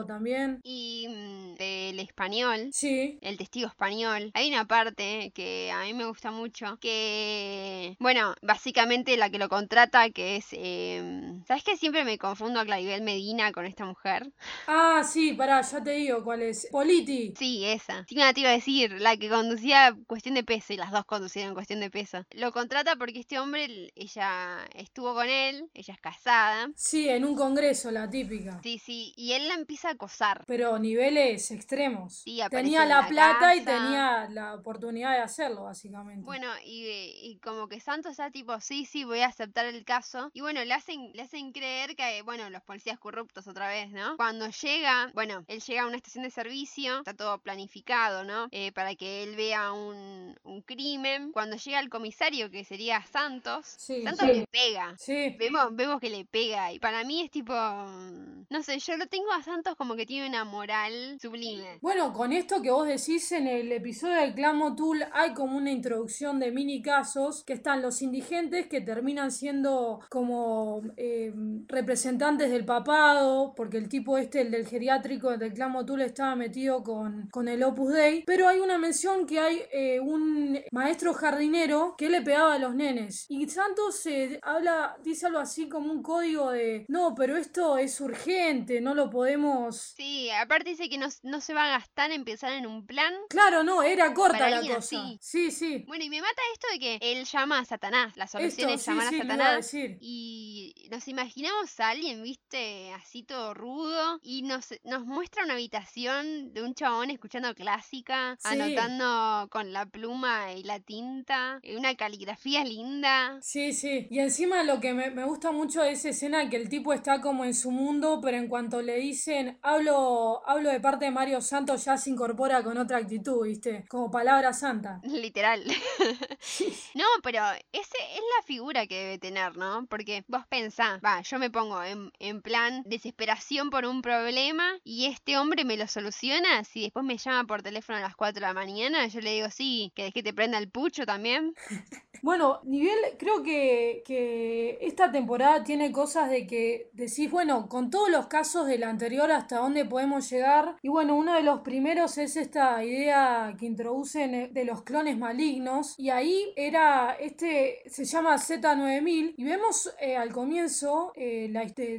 también. Y mm, del español. Sí, El testigo español. Hay una parte que a mí me gusta mucho. Que, bueno, básicamente la que lo contrata, que es. em, ¿Sabes que siempre me confundo a Claribel Medina con esta mujer? Ah, sí, pará, ya te digo cuál es. Politi. Sí, esa. Sí, me te iba a decir, la que conducía cuestión de peso, y las dos conducieron cuestión de peso. Lo contrata porque este hombre, ella estuvo con él, ella es casada. Sí, en un congreso, la típica. Sí, sí, y él la empieza a acosar. Pero niveles extremos. Sí, tenía en la, la plata y tenía la oportunidad de hacerlo, básicamente. Bueno, y, y como que Santos está tipo, sí, sí, voy a aceptar el caso. Y bueno, le hacen, le hacen creer que, bueno, los policías corruptos otra vez, ¿no? Cuando llega, bueno, él llega a una estación de servicio, está todo planificado, ¿no? Eh, para que él vea un, un crimen. Cuando llega el comisario, que sería Santos, Sí, Santos sí. le pega. Sí, Vemos, vemos que le pega y para mí es tipo, mm, no sé, yo lo tengo a Como que tiene una moral sublime. Bueno, con esto que vos decís en el episodio del Clan Motul hay como una introducción de mini casos que están los indigentes que terminan siendo como eh, representantes del papado, porque el tipo este, el del geriátrico del Clan Motul estaba metido con, con el Opus Dei, pero hay una mención que hay eh, un maestro jardinero que le pegaba a los nenes y Santos se habla, dice algo así como un código de no, pero esto es urgente, no lo podemos Sí, aparte dice que no, no se va a gastar en pensar en un plan. Claro, no, era corta la cosa. así. Sí, sí. Bueno, y me mata esto de que él llama a Satanás. La solución Esto, es sí, llamar sí, a lo iba a Satanás. decir. Y nos imaginamos a alguien, viste, así todo rudo. Y nos, nos muestra una habitación de un chabón escuchando clásica, Sí. anotando con la pluma y la tinta. eh, Una caligrafía linda. Sí, sí. Y encima lo que me, me gusta mucho de esa escena que el tipo está como en su mundo, pero en cuanto le dicen hablo, hablo de parte de Mario Santos ya se incorpora con otra actitud, ¿viste? Como palabra santa. Literal. no, pero ese es la figura que debe tener, ¿no? Porque vos pensás, va, yo me pongo en, en plan desesperación por un problema y este hombre me lo soluciona. Si después me llama por teléfono a las 4 de la mañana, yo le digo, sí, que que te prenda el pucho también. Bueno, nivel, creo que, que esta temporada tiene cosas de que decís, bueno, con todos los casos de la anterior hasta dónde podemos llegar. Y bueno, uno de los primeros es esta idea que introducen eh, de los clones malignos. Y ahí era, este se llama Z9000 y vemos eh, al comienzo eh,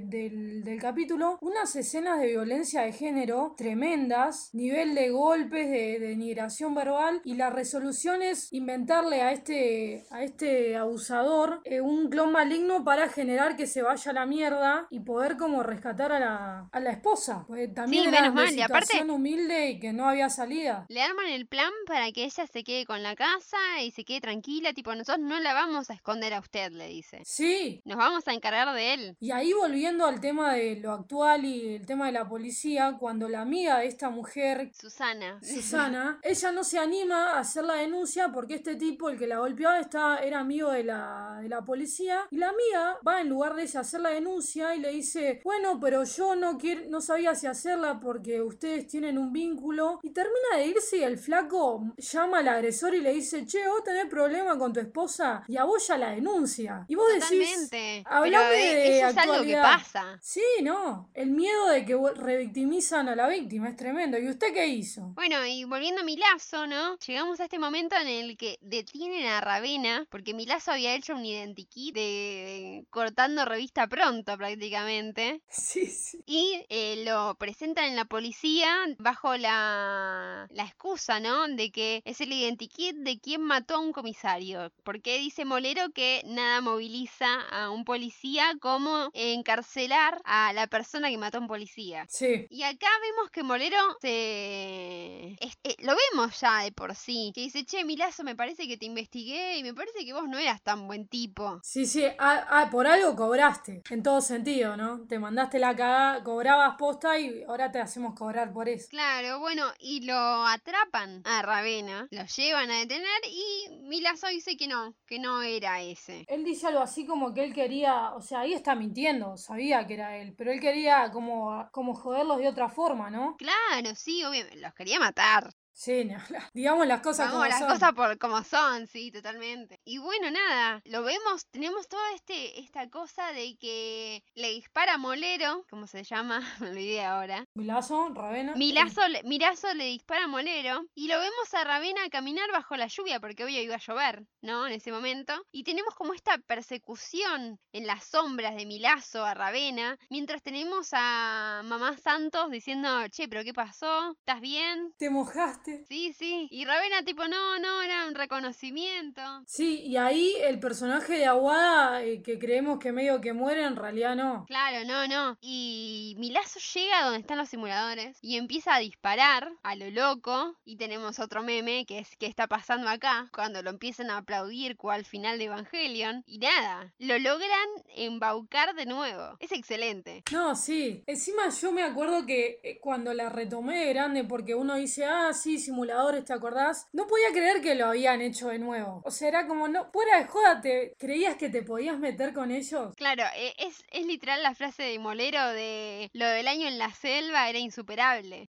del, capítulo unas escenas de violencia de género tremendas, nivel de golpes, de, de denigración verbal y la resolución es inventarle a este, a este abusador un clon maligno para generar que se vaya a la mierda y poder como rescatar a la, a la esposa. Pues también Sí, era menos de mal, y aparte- humilde y que no había salida. Le arman el plan para que ella se quede con la casa y se quede tranquila, tipo, nosotros no la vamos a esconder a usted, le dice. Sí, Nos vamos a encargar de él. Y ahí volviendo al tema de lo actual y el tema de la policía, cuando la amiga de esta mujer, Susana. Susana, ella no se anima a hacer la denuncia porque este tipo, el que la golpeaba, está, era amigo de la, de la policía. Y la amiga va en lugar de ella a hacer la denuncia y le dice, bueno, pero yo no, quiero, no sabía si hacerla porque ustedes tienen un vínculo. Y termina de irse y el flaco llama al agresor y le dice, che, vos tenés problema con tu esposa y a vos ya la denuncia. Y vos decís... Totalmente. Pero hablame eh, de eso es algo que actualidad. pasa. Sí, no. El miedo de que revictimizan a la víctima es tremendo. ¿Y usted qué hizo? Bueno, y volviendo a Milazo, ¿no? Llegamos a este momento en el que detienen a Ravena, porque Milazo había hecho un identikit de cortando revista pronto prácticamente. Sí, sí. Y eh, lo presentan en la policía bajo la, la excusa, ¿no? De que es el identikit de quien mató a un comisario. Porque dice Molero que nada moviliza a un policía como encarcelar a la persona que mató a un policía. Sí. Y acá vemos que Molero se... eh, lo vemos ya de por sí. Que dice, che, Milazo, me parece que te investigué y me parece que vos no eras tan buen tipo. Sí, sí. Ah, ah, por algo cobraste. En todo sentido, ¿no? Te mandaste la cagada, cobrabas posta y ahora te hacemos cobrar por eso. Claro, bueno, y lo atrapan a Ravena, lo llevan a detener y Milazo dice que no, que no era ese. Él dice algo así como que él quería, o sea, ahí está mintiendo, sabía que era él, pero él quería como, como joderlos de otra forma, ¿no? Claro, sí, obviamente, los quería matar. Sí, hablar. digamos las cosas Vamos, como las son. cosas por como son, sí, totalmente. Y bueno, nada, lo vemos, tenemos toda este, esta cosa de que le dispara Molero, ¿cómo se llama? Me olvidé ahora. Milazo, Ravena. Milazo, le- Mirazo le dispara a Molero y lo vemos a Ravena caminar bajo la lluvia porque obvio iba a llover, ¿no? En ese momento. Y tenemos como esta persecución en las sombras de Milazo a Ravena, mientras tenemos a Mamá Santos diciendo, che, pero ¿qué pasó? ¿Estás bien? Te mojaste. Sí, sí. Y Ravena tipo, no, no, era un reconocimiento. Sí, y ahí el personaje de Aguada, eh, que creemos que medio que muere, en realidad no. Claro, no, no. Y Milazo llega donde están los simuladores y empieza a disparar a lo loco. Y tenemos otro meme que es ¿qué está pasando acá? Cuando lo empiezan a aplaudir cual final de Evangelion. Y nada, lo logran embaucar de nuevo. Es excelente. No, sí. Encima yo me acuerdo que eh, cuando la retomé de grande, porque uno dice, ah, sí, simuladores, ¿te acordás? No podía creer que lo habían hecho de nuevo. O sea, era como, no, fuera de joda, ¿te creías que te podías meter con ellos? Claro, e- es, es literal la frase de Molero de lo del año en la selva era insuperable.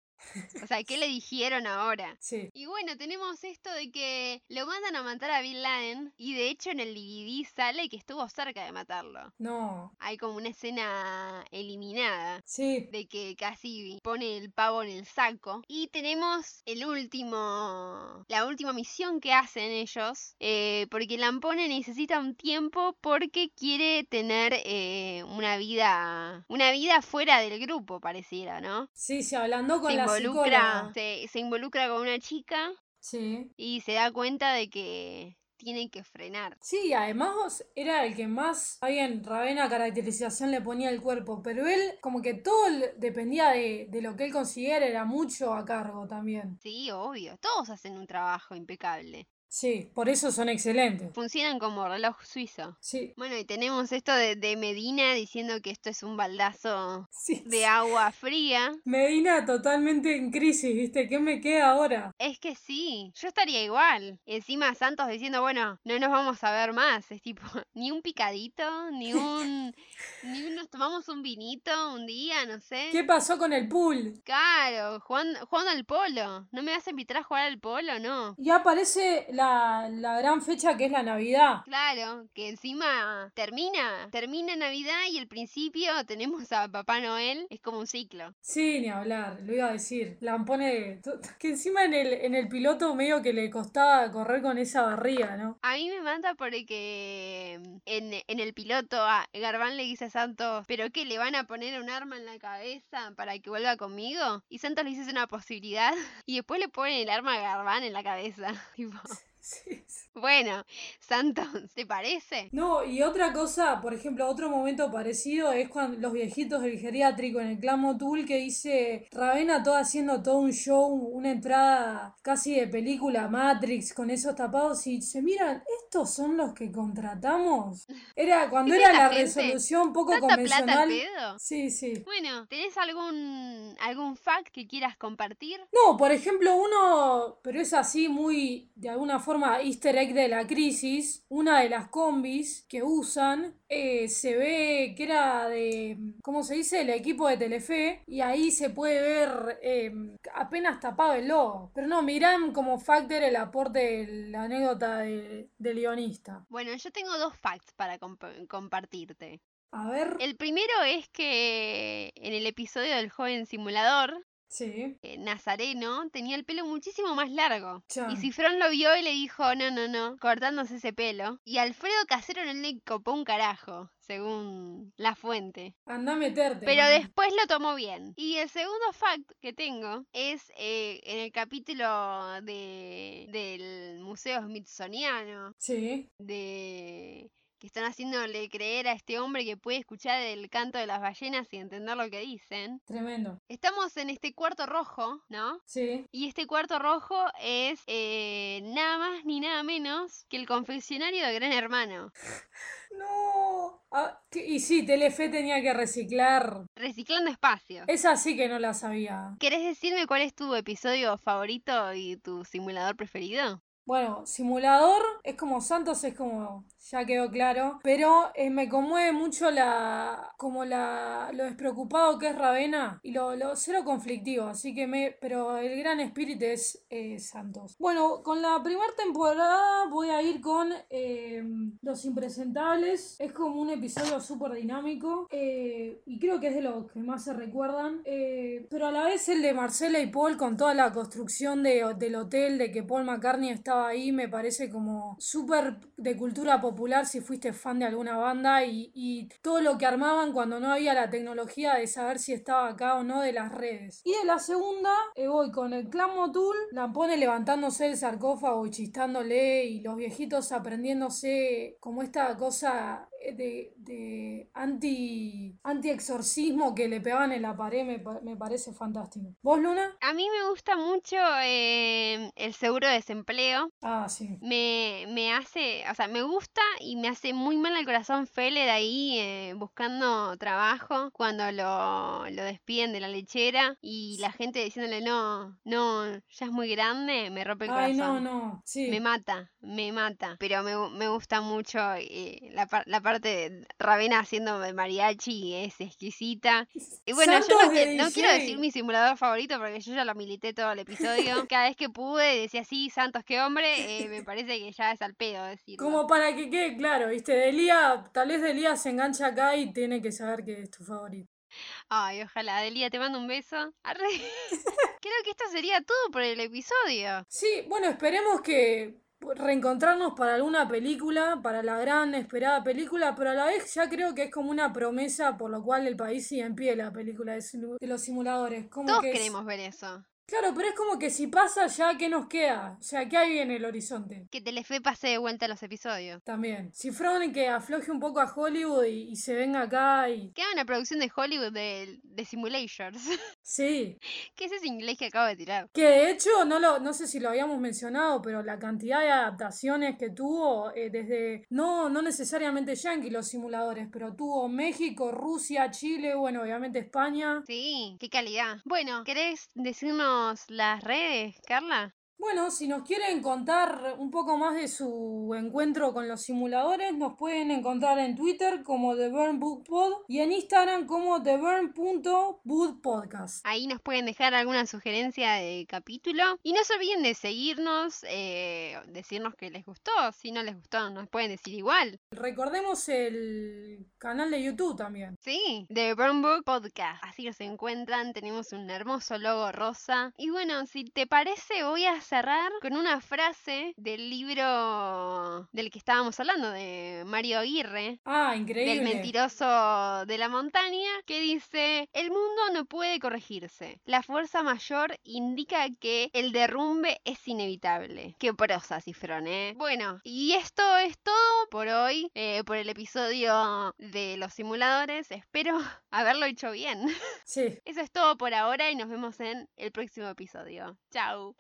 O sea, ¿qué le dijeron ahora? Sí. Y bueno, tenemos esto de que lo mandan a matar a Bin Laden y de hecho en el DVD sale que estuvo cerca de matarlo. No. Hay como una escena eliminada Sí. de que casi pone el pavo en el saco. Y tenemos el último, la última misión que hacen ellos, eh, porque Lampone necesita un tiempo porque quiere tener eh, una vida, una vida fuera del grupo, pareciera, ¿no? Sí, sí, hablando con la involucra, se, se involucra con una chica Sí. y se da cuenta de que tiene que frenar. Sí, además era el que más, bien, Ravena caracterización le ponía el cuerpo, pero él como que todo dependía de, de lo que él consiguiera, era mucho a cargo también. Sí, obvio. Todos hacen un trabajo impecable. Sí, por eso son excelentes. Funcionan como reloj suizo. Sí, Bueno, y tenemos esto de, de Medina diciendo que esto es un baldazo sí. de agua fría. Medina totalmente en crisis, ¿viste? ¿Qué me queda ahora? Es que sí, yo estaría igual. Encima Santos diciendo, bueno, no nos vamos a ver más. Es tipo, ni un picadito, ni un... ni un- nos tomamos un vinito un día, no sé. ¿Qué pasó con el pool? Claro, jugando, jugando al polo. ¿No me vas a invitar a jugar al polo? No. Y aparece la, la gran fecha que es la Navidad. Claro, que encima termina, termina Navidad y el principio tenemos a Papá Noel, es como un ciclo. Sí, ni hablar, lo iba a decir. La pone. Que encima en el, en el piloto medio que le costaba correr con esa barriga, ¿no? A mí me manda porque en, en el piloto a Garbán le dice a Santos, ¿pero qué? ¿Le van a poner un arma en la cabeza para que vuelva conmigo? Y Santos le dice una posibilidad y después le ponen el arma a Garbán en la cabeza. Tipo. Sí, sí. Bueno, Santos, ¿te parece? No, y otra cosa, por ejemplo, otro momento parecido es cuando los viejitos del geriátrico en el clan Motul que dice Ravena todo haciendo todo un show, una entrada casi de película Matrix con esos tapados y se miran, ¿estos son los que contratamos? Era cuando ¿Viste era la gente? resolución poco ¿Tanta plata convencional. pedo? Sí, sí. Bueno, ¿tenés algún, algún fact que quieras compartir? No, por ejemplo, uno, pero es así muy, de alguna forma, easter egg de la crisis, una de las combis que usan, eh, se ve que era de, ¿cómo se dice?, el equipo de Telefe, y ahí se puede ver eh, apenas tapado el logo. Pero no, mirán como factor el aporte de la anécdota de- del guionista. Bueno, yo tengo dos facts para comp- compartirte. A ver, El primero es que en el episodio del joven simulador, sí, eh, Nazareno tenía el pelo muchísimo más largo. Y Cifrón lo vio y le dijo, no, no, no, cortándose ese pelo. Y Alfredo Casero no le copó un carajo, según la fuente. anda a meterte. Pero después lo tomó bien. Y el segundo fact que tengo es eh, en el capítulo de, del Museo Smithsoniano, Sí, de que están haciéndole creer a este hombre que puede escuchar el canto de las ballenas y entender lo que dicen. tremendo. Estamos en este cuarto rojo, ¿no? Sí, Y este cuarto rojo es eh, nada más ni nada menos que el confeccionario de Gran Hermano. no. Ah, y sí, Telefe tenía que reciclar. Reciclando espacio. Esa sí que no la sabía. ¿Querés decirme cuál es tu episodio favorito y tu simulador preferido? Bueno, simulador es como Santos, es como, ya quedó claro, pero eh, me conmueve mucho la, como la, lo despreocupado que es Ravena y lo, lo cero conflictivo, así que me, pero el gran espíritu es eh, Santos. Bueno, con la primera temporada voy a ir con eh, Los Impresentables, es como un episodio súper dinámico y creo que es de los que más se recuerdan, pero a la vez el de Marcela y Paul con toda la construcción de- del hotel, de que Paul McCartney estaba ahí, me parece como súper de cultura popular si fuiste fan de alguna banda y, todo lo que armaban cuando no había la tecnología de saber si estaba acá o no de las redes. Y de la segunda, eh, voy con el clan Motul, la pone levantándose el sarcófago y chistándole y los viejitos aprendiéndose como esta cosa de, de anti, anti-exorcismo que le pegaban en la pared, me, me parece fantástico. ¿Vos, Luna? A mí me gusta mucho eh, el seguro de desempleo. Ah, sí. Me, me hace, o sea, me gusta y me hace muy mal al corazón Feller ahí eh, buscando trabajo cuando lo, lo despiden de la lechera y la gente diciéndole no, no, ya es muy grande, me rompe el Ay, corazón. no, no. Sí. Me mata, me mata. Pero me, me gusta mucho eh, la, la parte de Ravena haciendo mariachi, es exquisita. Y bueno, yo no, de que- no quiero decir mi simulador favorito porque yo ya lo milité todo el episodio. Cada vez que pude decía, sí, Santos, qué hombre. eh, me parece que ya es al pedo decirlo. Como para que quede claro, ¿viste? Delia, tal vez Delia se engancha acá y tiene que saber que es tu favorito. Ay, ojalá. Delia, te mando un beso. Arre. Creo que esto sería todo por el episodio. Sí, bueno, esperemos que reencontrarnos para alguna película, para la gran esperada película, pero a la vez ya creo que es como una promesa por lo cual el país sigue en pie la película de, los simuladores. Como Todos que es- queremos ver eso. Claro, pero es como que si pasa ya, ¿qué nos queda? O sea, ¿qué hay en el horizonte? Que Telefe pase de vuelta los episodios. También. Si Fronen que afloje un poco a Hollywood y, y se venga acá y... Que haga una producción de Hollywood de, de Simulations. Sí. ¿Qué es ese inglés que acabo de tirar? Que de hecho, no, lo, no sé si lo habíamos mencionado, pero la cantidad de adaptaciones que tuvo eh, desde, no, no necesariamente Yankee los simuladores, pero tuvo México, Rusia, Chile, bueno, obviamente España. Sí, qué calidad. Bueno, ¿querés decirnos las redes, Carla? Bueno, si nos quieren contar un poco más de su encuentro con los simuladores, nos pueden encontrar en Twitter como The Burn Book Pod y en Instagram como TheBurn.bootpodcast. Ahí nos pueden dejar alguna sugerencia de capítulo y no se olviden de seguirnos, eh, decirnos que les gustó. Si no les gustó, nos pueden decir igual. Recordemos el canal de YouTube también. Sí, The Burn Book Podcast. Así nos encuentran. Tenemos un hermoso logo rosa. Y bueno, si te parece, voy a cerrar con una frase del libro del que estábamos hablando, de Mario Aguirre. Ah, increíble. Del mentiroso de la montaña, que dice, el mundo no puede corregirse. La fuerza mayor indica que el derrumbe es inevitable. Qué prosa, cifrón, ¿eh? Bueno, y esto es todo por hoy, eh, por el episodio de los simuladores. Espero haberlo hecho bien. Sí. Eso es todo por ahora y nos vemos en el próximo episodio. Chao.